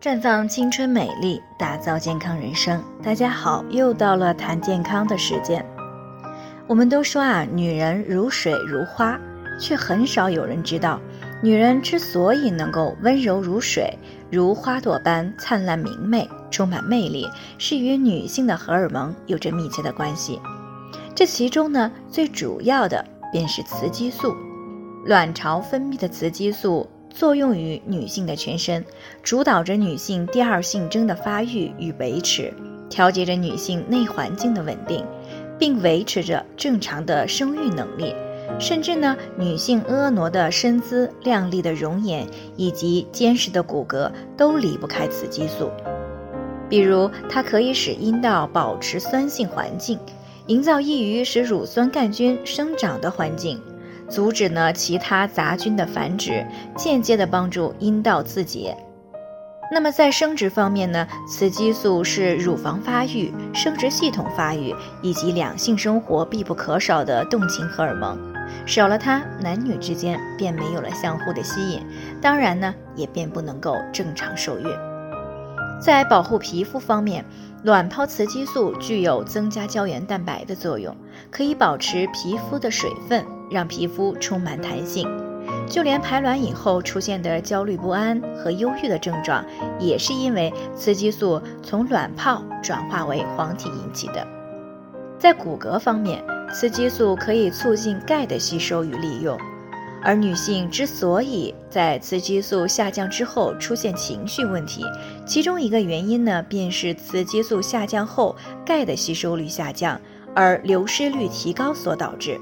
绽放青春美丽，打造健康人生。大家好，又到了谈健康的时间。我们都说啊，女人如水如花，却很少有人知道，女人之所以能够温柔如水，如花朵般灿烂明媚，充满魅力，是与女性的荷尔蒙有着密切的关系。这其中呢，最主要的便是雌激素，卵巢分泌的雌激素。作用于女性的全身，主导着女性第二性征的发育与维持，调节着女性内环境的稳定，并维持着正常的生育能力。甚至呢，女性婀娜的身姿、靓丽的容颜以及坚实的骨骼都离不开雌激素。比如，它可以使阴道保持酸性环境，营造易于使乳酸杆菌生长的环境。阻止呢其他杂菌的繁殖，间接的帮助阴道自洁。那么在生殖方面呢，雌激素是乳房发育、生殖系统发育以及两性生活必不可少的动情荷尔蒙。少了它，男女之间便没有了相互的吸引，当然呢，也便不能够正常受孕。在保护皮肤方面，卵泡雌激素具有增加胶原蛋白的作用，可以保持皮肤的水分。让皮肤充满弹性，就连排卵以后出现的焦虑不安和忧郁的症状，也是因为雌激素从卵泡转化为黄体引起的。在骨骼方面，雌激素可以促进钙的吸收与利用，而女性之所以在雌激素下降之后出现情绪问题，其中一个原因呢，便是雌激素下降后钙的吸收率下降，而流失率提高所导致。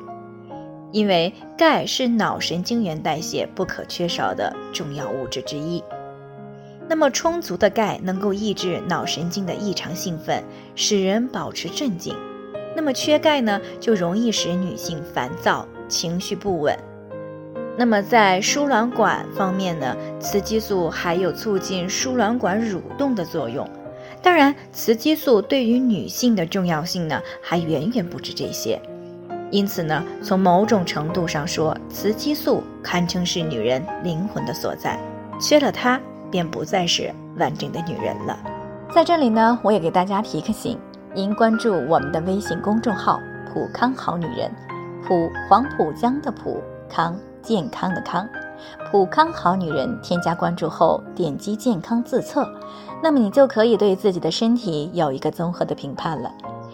因为钙是脑神经元代谢不可缺少的重要物质之一，那么充足的钙能够抑制脑神经的异常兴奋，使人保持镇静。那么缺钙呢，就容易使女性烦躁、情绪不稳。那么在输卵管方面呢，雌激素还有促进输卵管蠕动的作用。当然，雌激素对于女性的重要性呢，还远远不止这些。因此呢，从某种程度上说，雌激素堪称是女人灵魂的所在，缺了它，便不再是完整的女人了。在这里呢，我也给大家提个醒：您关注我们的微信公众号“普康好女人”，普黄浦江的普康健康的康，普康好女人。添加关注后，点击健康自测，那么你就可以对自己的身体有一个综合的评判了。